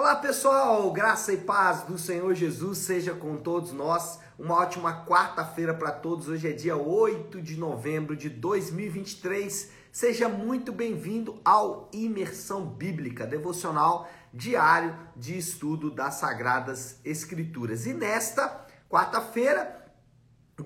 Olá pessoal, graça e paz do Senhor Jesus seja com todos nós. Uma ótima quarta-feira para todos. Hoje é dia 8 de novembro de 2023. Seja muito bem-vindo ao Imersão Bíblica, devocional diário de estudo das Sagradas Escrituras. E nesta quarta-feira,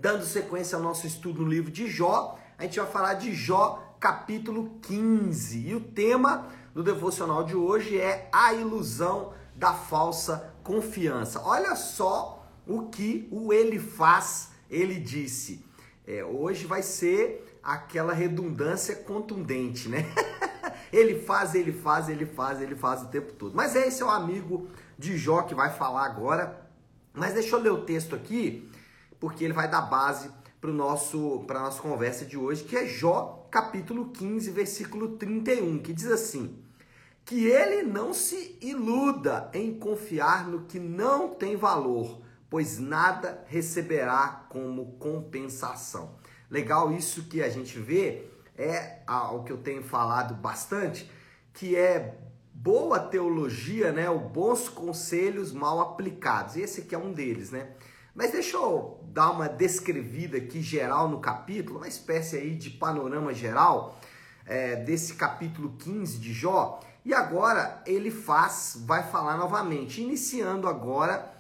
dando sequência ao nosso estudo no livro de Jó, a gente vai falar de Jó, capítulo 15. E o tema do devocional de hoje é a ilusão da falsa confiança. Olha só o que o ele faz, ele disse. É, hoje vai ser aquela redundância contundente, né? ele faz, ele faz, ele faz, ele faz o tempo todo. Mas esse é o amigo de Jó que vai falar agora. Mas deixa eu ler o texto aqui, porque ele vai dar base para nosso para nossa conversa de hoje, que é Jó, capítulo 15, versículo 31, que diz assim: que ele não se iluda em confiar no que não tem valor, pois nada receberá como compensação. Legal isso que a gente vê é o que eu tenho falado bastante, que é boa teologia, né, o bons conselhos mal aplicados. Esse aqui é um deles, né? Mas deixa eu dar uma descrevida aqui geral no capítulo, uma espécie aí de panorama geral é, desse capítulo 15 de Jó. E agora ele faz, vai falar novamente, iniciando agora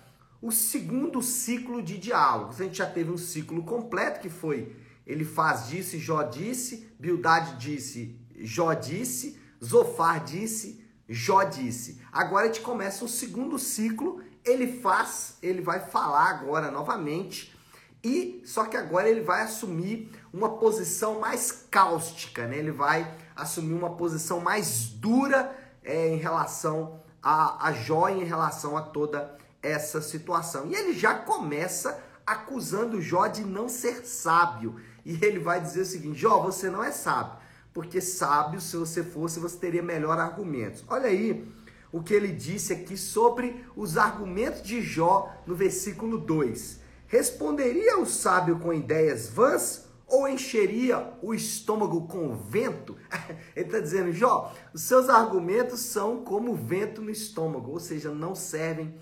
o segundo ciclo de diálogos. A gente já teve um ciclo completo que foi ele faz disse, Jó disse, Bildade disse, Jó disse, Zofar disse, Jó disse. Agora a gente começa o segundo ciclo, ele faz, ele vai falar agora novamente e só que agora ele vai assumir uma posição mais cáustica, né? Ele vai assumir uma posição mais dura é, em relação a, a Jó, em relação a toda essa situação. E ele já começa acusando Jó de não ser sábio. E ele vai dizer o seguinte: Jó, você não é sábio, porque sábio, se você fosse, você teria melhor argumentos. Olha aí o que ele disse aqui sobre os argumentos de Jó no versículo 2. Responderia o sábio com ideias vãs ou encheria o estômago com vento? Ele está dizendo, Jó, os seus argumentos são como vento no estômago, ou seja, não servem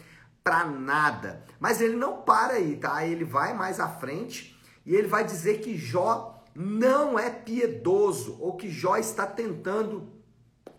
para nada. Mas ele não para aí, tá? Ele vai mais à frente e ele vai dizer que Jó não é piedoso, ou que Jó está tentando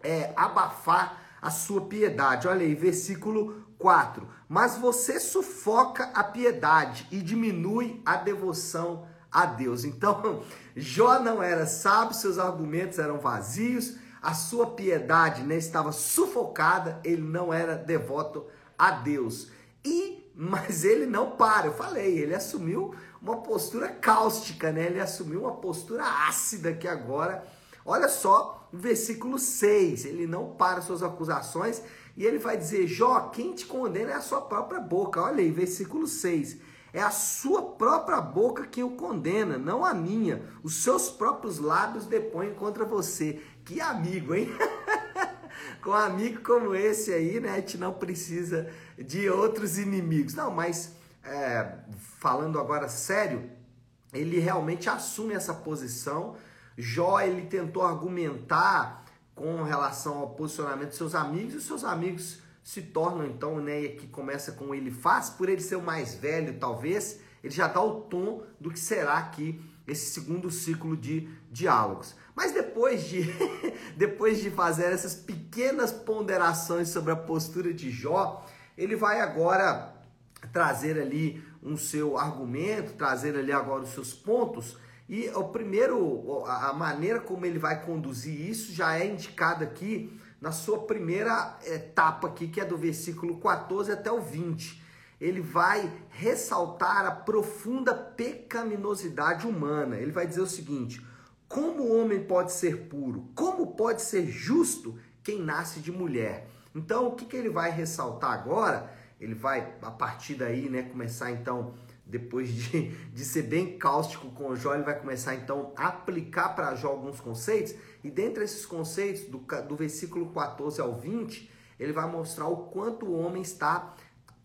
é, abafar a sua piedade. Olha aí, versículo 4. Mas você sufoca a piedade e diminui a devoção a Deus. Então, Jó não era sábio, seus argumentos eram vazios, a sua piedade né, estava sufocada, ele não era devoto a Deus. E mas ele não para, eu falei, ele assumiu uma postura cáustica, né? Ele assumiu uma postura ácida que agora, olha só, o versículo 6, ele não para suas acusações e ele vai dizer: Jó, quem te condena é a sua própria boca. Olha aí, versículo 6. É a sua própria boca que o condena, não a minha. Os seus próprios lábios depõem contra você. Que amigo, hein? Com um amigo como esse aí, né? A gente não precisa de outros inimigos. Não, mas é, falando agora sério, ele realmente assume essa posição. Jó, ele tentou argumentar com relação ao posicionamento de seus amigos, e os seus amigos se tornam então, né, que começa com ele faz, por ele ser o mais velho, talvez, ele já dá o tom do que será aqui esse segundo ciclo de diálogos. Mas depois de depois de fazer essas pequenas ponderações sobre a postura de Jó, ele vai agora trazer ali um seu argumento, trazer ali agora os seus pontos. E o primeiro, a maneira como ele vai conduzir isso já é indicado aqui na sua primeira etapa aqui, que é do versículo 14 até o 20. Ele vai ressaltar a profunda pecaminosidade humana. Ele vai dizer o seguinte: como o homem pode ser puro? Como pode ser justo quem nasce de mulher? Então, o que, que ele vai ressaltar agora? Ele vai, a partir daí, né, começar então depois de, de ser bem cáustico com o Jó, ele vai começar então a aplicar para Jó alguns conceitos, e dentre esses conceitos, do, do versículo 14 ao 20, ele vai mostrar o quanto o homem está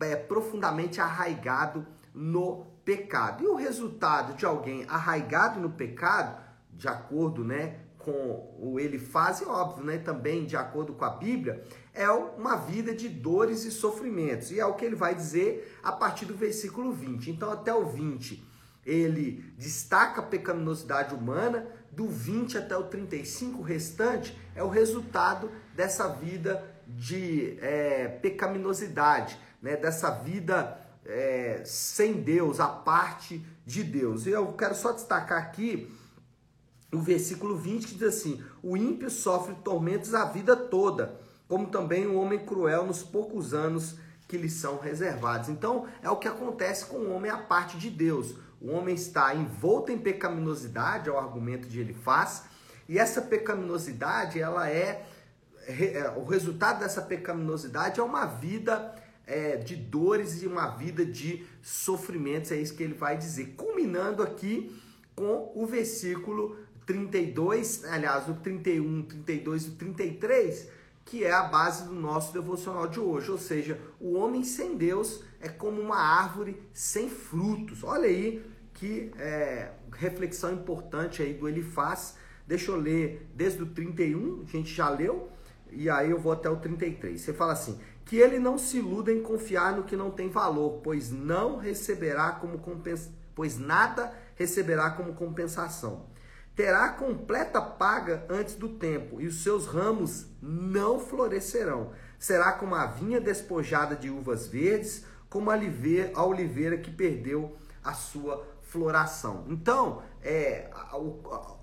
é, profundamente arraigado no pecado. E o resultado de alguém arraigado no pecado, de acordo né, com o ele faz, e óbvio, né, também de acordo com a Bíblia, é uma vida de dores e sofrimentos. E é o que ele vai dizer a partir do versículo 20. Então, até o 20, ele destaca a pecaminosidade humana, do 20 até o 35 restante é o resultado dessa vida de é, pecaminosidade, né? dessa vida é, sem Deus, a parte de Deus. E eu quero só destacar aqui o versículo 20 que diz assim: O ímpio sofre tormentos a vida toda, como também o homem cruel nos poucos anos que lhe são reservados. Então, é o que acontece com o homem à parte de Deus. O homem está envolto em pecaminosidade, é o argumento de ele faz, e essa pecaminosidade, ela é, é o resultado dessa pecaminosidade é uma vida é, de dores e uma vida de sofrimentos, é isso que ele vai dizer, culminando aqui com o versículo 32, aliás, o 31, 32 e 33, que é a base do nosso devocional de hoje. Ou seja, o homem sem Deus é como uma árvore sem frutos. Olha aí que é, reflexão importante aí do ele faz. Deixa eu ler desde o 31, a gente já leu, e aí eu vou até o 33. Você fala assim: que ele não se iluda em confiar no que não tem valor, pois não receberá como compens... pois nada receberá como compensação terá completa paga antes do tempo, e os seus ramos não florescerão. Será como a vinha despojada de uvas verdes, como a oliveira que perdeu a sua floração. Então, é, a, a, a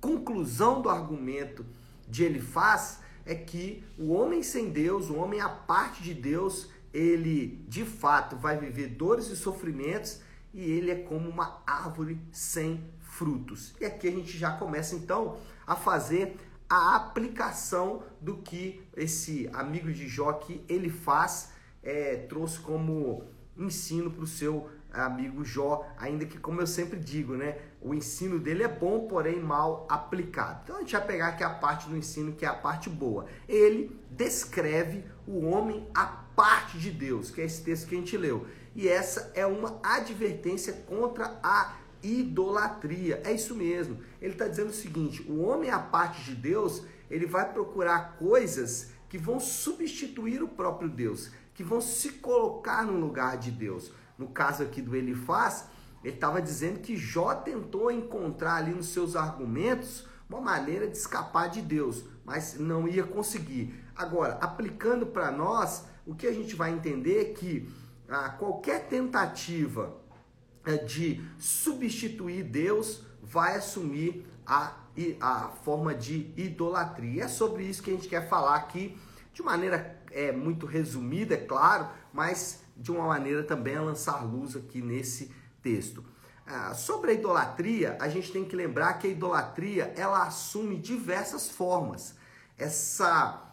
conclusão do argumento de Elifaz é que o homem sem Deus, o homem à parte de Deus, ele de fato vai viver dores e sofrimentos e ele é como uma árvore sem frutos. E aqui a gente já começa então a fazer a aplicação do que esse amigo de Jó que ele faz, é, trouxe como ensino para o seu amigo Jó, ainda que como eu sempre digo, né, o ensino dele é bom, porém mal aplicado. Então a gente vai pegar aqui a parte do ensino que é a parte boa. Ele descreve o homem a parte de Deus, que é esse texto que a gente leu. E essa é uma advertência contra a idolatria. É isso mesmo. Ele está dizendo o seguinte: o homem à parte de Deus, ele vai procurar coisas que vão substituir o próprio Deus, que vão se colocar no lugar de Deus. No caso aqui do Elifaz, ele estava dizendo que Jó tentou encontrar ali nos seus argumentos uma maneira de escapar de Deus, mas não ia conseguir. Agora, aplicando para nós, o que a gente vai entender é que ah, qualquer tentativa de substituir Deus vai assumir a, a forma de idolatria. É sobre isso que a gente quer falar aqui, de maneira é, muito resumida, é claro, mas de uma maneira também a lançar luz aqui nesse texto. Ah, sobre a idolatria, a gente tem que lembrar que a idolatria ela assume diversas formas. Essa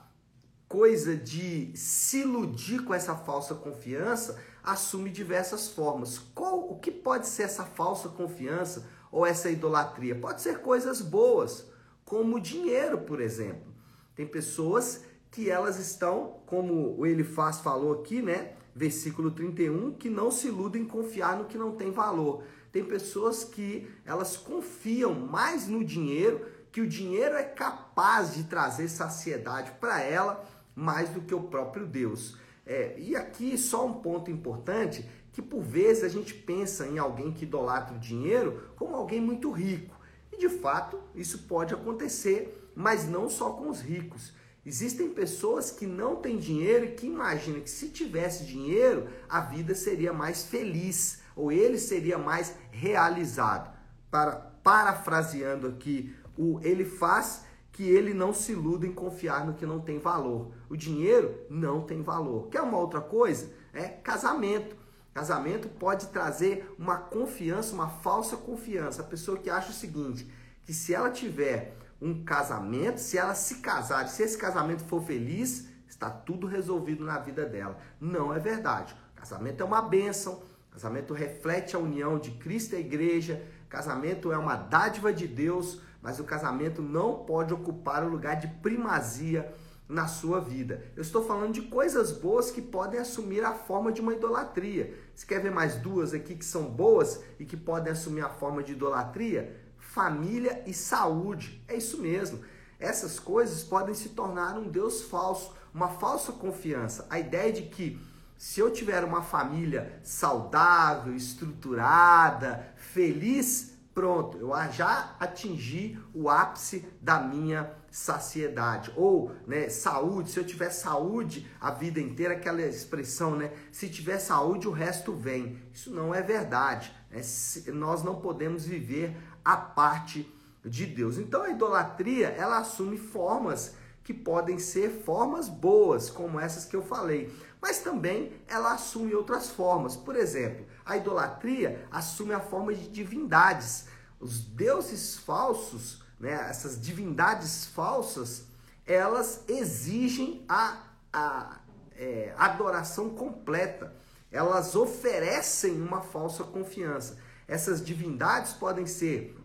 coisa de se iludir com essa falsa confiança assume diversas formas. Qual, o que pode ser essa falsa confiança ou essa idolatria? Pode ser coisas boas, como dinheiro, por exemplo. Tem pessoas que elas estão, como o Elifaz falou aqui, né? Versículo 31, que não se iludem em confiar no que não tem valor. Tem pessoas que elas confiam mais no dinheiro, que o dinheiro é capaz de trazer saciedade para ela mais do que o próprio Deus. É, e aqui só um ponto importante, que por vezes a gente pensa em alguém que idolatra o dinheiro como alguém muito rico. E de fato, isso pode acontecer, mas não só com os ricos. Existem pessoas que não têm dinheiro e que imaginam que se tivesse dinheiro, a vida seria mais feliz ou ele seria mais realizado. Para, parafraseando aqui, o ele faz que ele não se iluda em confiar no que não tem valor. O dinheiro não tem valor. Quer uma outra coisa? É casamento. Casamento pode trazer uma confiança, uma falsa confiança. A pessoa que acha o seguinte, que se ela tiver um casamento, se ela se casar, se esse casamento for feliz, está tudo resolvido na vida dela. Não é verdade. Casamento é uma bênção, casamento reflete a união de Cristo e a igreja, casamento é uma dádiva de Deus, mas o casamento não pode ocupar o lugar de primazia na sua vida. Eu estou falando de coisas boas que podem assumir a forma de uma idolatria. Você quer ver mais duas aqui que são boas e que podem assumir a forma de idolatria? família e saúde. É isso mesmo. Essas coisas podem se tornar um Deus falso, uma falsa confiança. A ideia de que se eu tiver uma família saudável, estruturada, feliz, pronto, eu já atingi o ápice da minha saciedade. Ou, né, saúde, se eu tiver saúde a vida inteira, aquela expressão, né, se tiver saúde, o resto vem. Isso não é verdade. Né? Nós não podemos viver a parte de Deus. Então a idolatria, ela assume formas que podem ser formas boas, como essas que eu falei, mas também ela assume outras formas. Por exemplo, a idolatria assume a forma de divindades. Os deuses falsos, né, essas divindades falsas, elas exigem a, a é, adoração completa. Elas oferecem uma falsa confiança. Essas divindades podem ser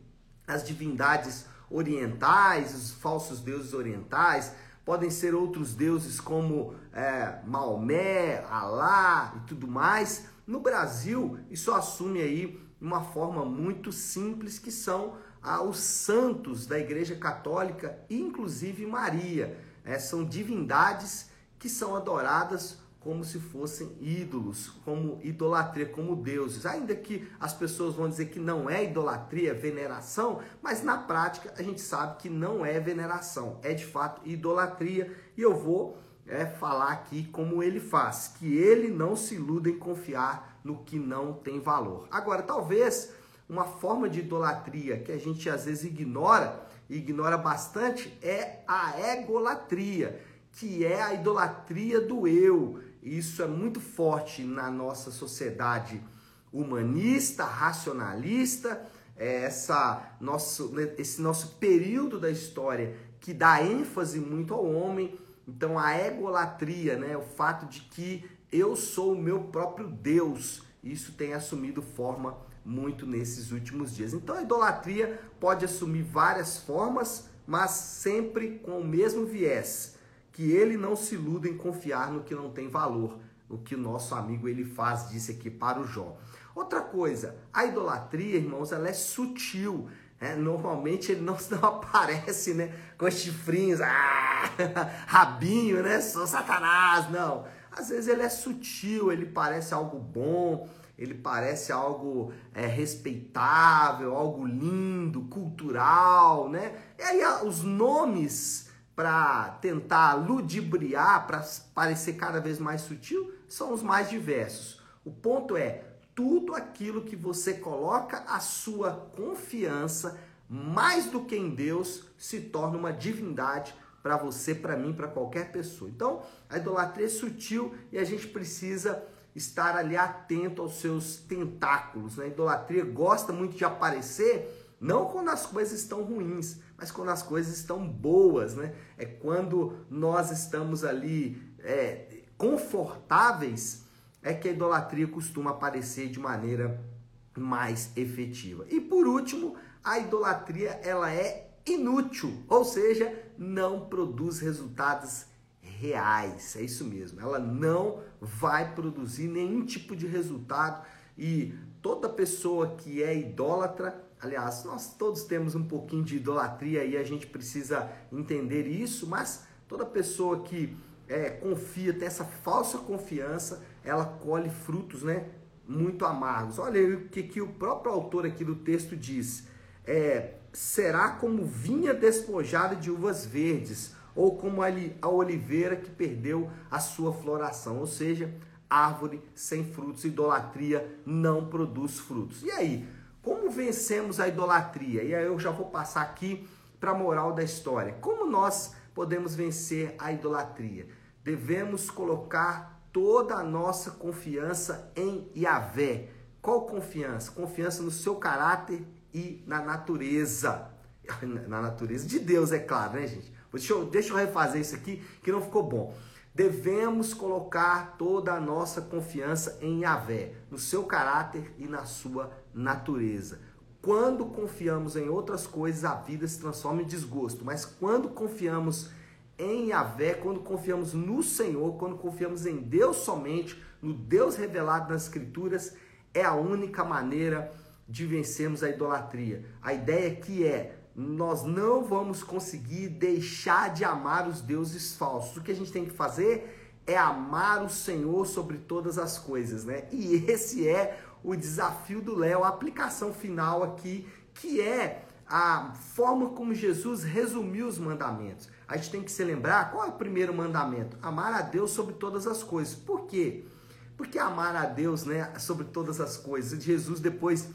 as divindades orientais, os falsos deuses orientais, podem ser outros deuses como é, Maomé, Alá e tudo mais. No Brasil, isso assume aí uma forma muito simples que são ah, os santos da Igreja Católica, inclusive Maria. É, são divindades que são adoradas como se fossem ídolos, como idolatria, como deuses. Ainda que as pessoas vão dizer que não é idolatria, é veneração, mas na prática a gente sabe que não é veneração, é de fato idolatria. E eu vou é, falar aqui como ele faz, que ele não se iluda em confiar no que não tem valor. Agora, talvez uma forma de idolatria que a gente às vezes ignora, ignora bastante, é a egolatria, que é a idolatria do eu isso é muito forte na nossa sociedade humanista, racionalista, é essa nosso, esse nosso período da história que dá ênfase muito ao homem. Então a egolatria, né, o fato de que eu sou o meu próprio Deus, isso tem assumido forma muito nesses últimos dias. Então a idolatria pode assumir várias formas, mas sempre com o mesmo viés que ele não se iluda em confiar no que não tem valor, o que o nosso amigo ele faz, disse aqui para o Jó. Outra coisa, a idolatria, irmãos, ela é sutil. Né? Normalmente ele não, não aparece né, com chifrinhos, ah, rabinho, né? Sou Satanás, não. Às vezes ele é sutil, ele parece algo bom, ele parece algo é, respeitável, algo lindo, cultural, né? E aí os nomes para tentar ludibriar, para parecer cada vez mais sutil, são os mais diversos. O ponto é, tudo aquilo que você coloca a sua confiança mais do que em Deus se torna uma divindade para você, para mim, para qualquer pessoa. Então, a idolatria é sutil e a gente precisa estar ali atento aos seus tentáculos. Né? A idolatria gosta muito de aparecer não quando as coisas estão ruins, mas quando as coisas estão boas, né? É quando nós estamos ali é, confortáveis, é que a idolatria costuma aparecer de maneira mais efetiva. E por último, a idolatria ela é inútil, ou seja, não produz resultados reais. É isso mesmo. Ela não vai produzir nenhum tipo de resultado e toda pessoa que é idólatra Aliás, nós todos temos um pouquinho de idolatria e a gente precisa entender isso, mas toda pessoa que é, confia, tem essa falsa confiança, ela colhe frutos né, muito amargos. Olha o que, que o próprio autor aqui do texto diz. É, será como vinha despojada de uvas verdes, ou como a oliveira que perdeu a sua floração, ou seja, árvore sem frutos, idolatria não produz frutos. E aí, como vencemos a idolatria? E aí eu já vou passar aqui para a moral da história. Como nós podemos vencer a idolatria? Devemos colocar toda a nossa confiança em Yahvé. Qual confiança? Confiança no seu caráter e na natureza. Na natureza de Deus, é claro, né, gente? Deixa eu, deixa eu refazer isso aqui que não ficou bom. Devemos colocar toda a nossa confiança em Yahvé, no seu caráter e na sua natureza. Quando confiamos em outras coisas, a vida se transforma em desgosto, mas quando confiamos em Yahvé, quando confiamos no Senhor, quando confiamos em Deus somente, no Deus revelado nas Escrituras, é a única maneira de vencermos a idolatria. A ideia que é nós não vamos conseguir deixar de amar os deuses falsos. O que a gente tem que fazer é amar o Senhor sobre todas as coisas, né? E esse é o desafio do Léo, a aplicação final aqui, que é a forma como Jesus resumiu os mandamentos. A gente tem que se lembrar qual é o primeiro mandamento: amar a Deus sobre todas as coisas. Por quê? Porque amar a Deus, né, sobre todas as coisas. Jesus depois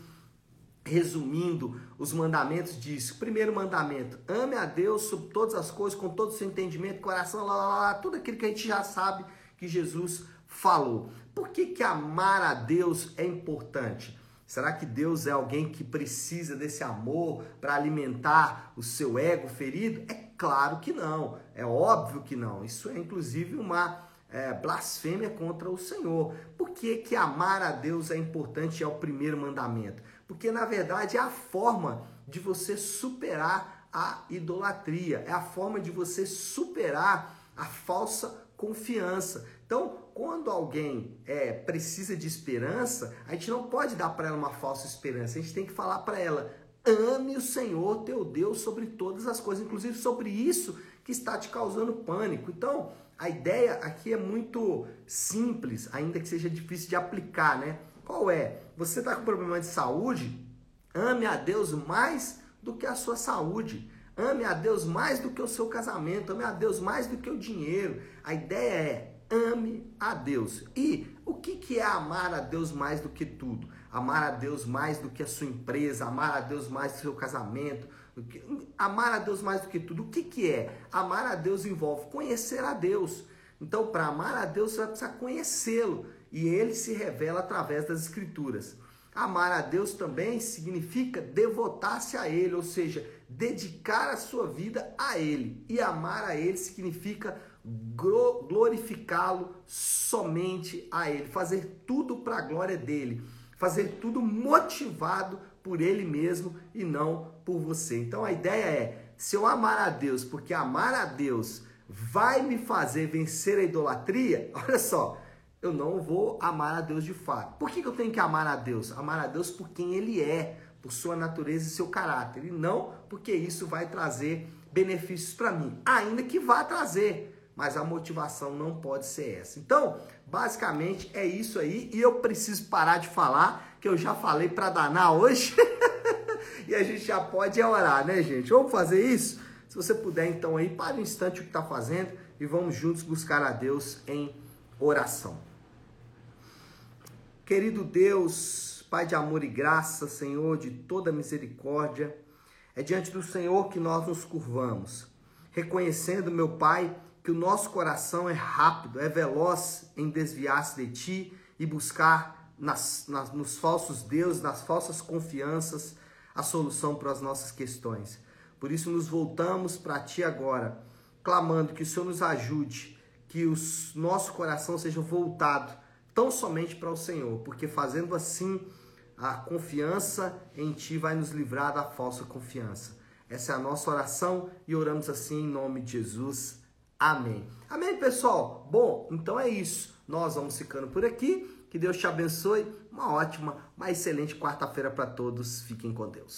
resumindo os mandamentos diz: primeiro mandamento, ame a Deus sobre todas as coisas, com todo o seu entendimento, coração, lá, lá, lá, tudo aquilo que a gente já sabe que Jesus falou. Por que, que amar a Deus é importante? Será que Deus é alguém que precisa desse amor para alimentar o seu ego ferido? É claro que não, é óbvio que não. Isso é inclusive uma é, blasfêmia contra o Senhor. Por que, que amar a Deus é importante é o primeiro mandamento? Porque na verdade é a forma de você superar a idolatria, é a forma de você superar a falsa confiança. Então, quando alguém é, precisa de esperança, a gente não pode dar para ela uma falsa esperança. A gente tem que falar para ela: ame o Senhor teu Deus sobre todas as coisas, inclusive sobre isso que está te causando pânico. Então, a ideia aqui é muito simples, ainda que seja difícil de aplicar, né? Qual é? Você está com problema de saúde? Ame a Deus mais do que a sua saúde. Ame a Deus mais do que o seu casamento. Ame a Deus mais do que o dinheiro. A ideia é ame a Deus. E o que, que é amar a Deus mais do que tudo? Amar a Deus mais do que a sua empresa, amar a Deus mais do que o seu casamento, amar a Deus mais do que tudo. O que, que é? Amar a Deus envolve conhecer a Deus. Então, para amar a Deus, você vai precisar conhecê-lo. E ele se revela através das Escrituras. Amar a Deus também significa devotar-se a Ele, ou seja, dedicar a sua vida a Ele. E amar a Ele significa glorificá-lo somente a Ele, fazer tudo para a glória dele, fazer tudo motivado por Ele mesmo e não por você. Então a ideia é: se eu amar a Deus, porque amar a Deus vai me fazer vencer a idolatria, olha só, eu não vou amar a Deus de fato. Por que eu tenho que amar a Deus? Amar a Deus por quem Ele é, por sua natureza e seu caráter, e não porque isso vai trazer benefícios para mim, ainda que vá trazer mas a motivação não pode ser essa. Então, basicamente é isso aí e eu preciso parar de falar, que eu já falei para danar hoje. e a gente já pode orar, né, gente? Vamos fazer isso? Se você puder, então aí, para um instante o que está fazendo e vamos juntos buscar a Deus em oração. Querido Deus, Pai de amor e graça, Senhor de toda misericórdia, é diante do Senhor que nós nos curvamos, reconhecendo, meu Pai, que o nosso coração é rápido, é veloz em desviar-se de ti e buscar nas, nas, nos falsos deuses, nas falsas confianças, a solução para as nossas questões. Por isso, nos voltamos para ti agora, clamando que o Senhor nos ajude, que o nosso coração seja voltado tão somente para o Senhor, porque fazendo assim, a confiança em ti vai nos livrar da falsa confiança. Essa é a nossa oração e oramos assim em nome de Jesus. Amém. Amém, pessoal? Bom, então é isso. Nós vamos ficando por aqui. Que Deus te abençoe. Uma ótima, uma excelente quarta-feira para todos. Fiquem com Deus.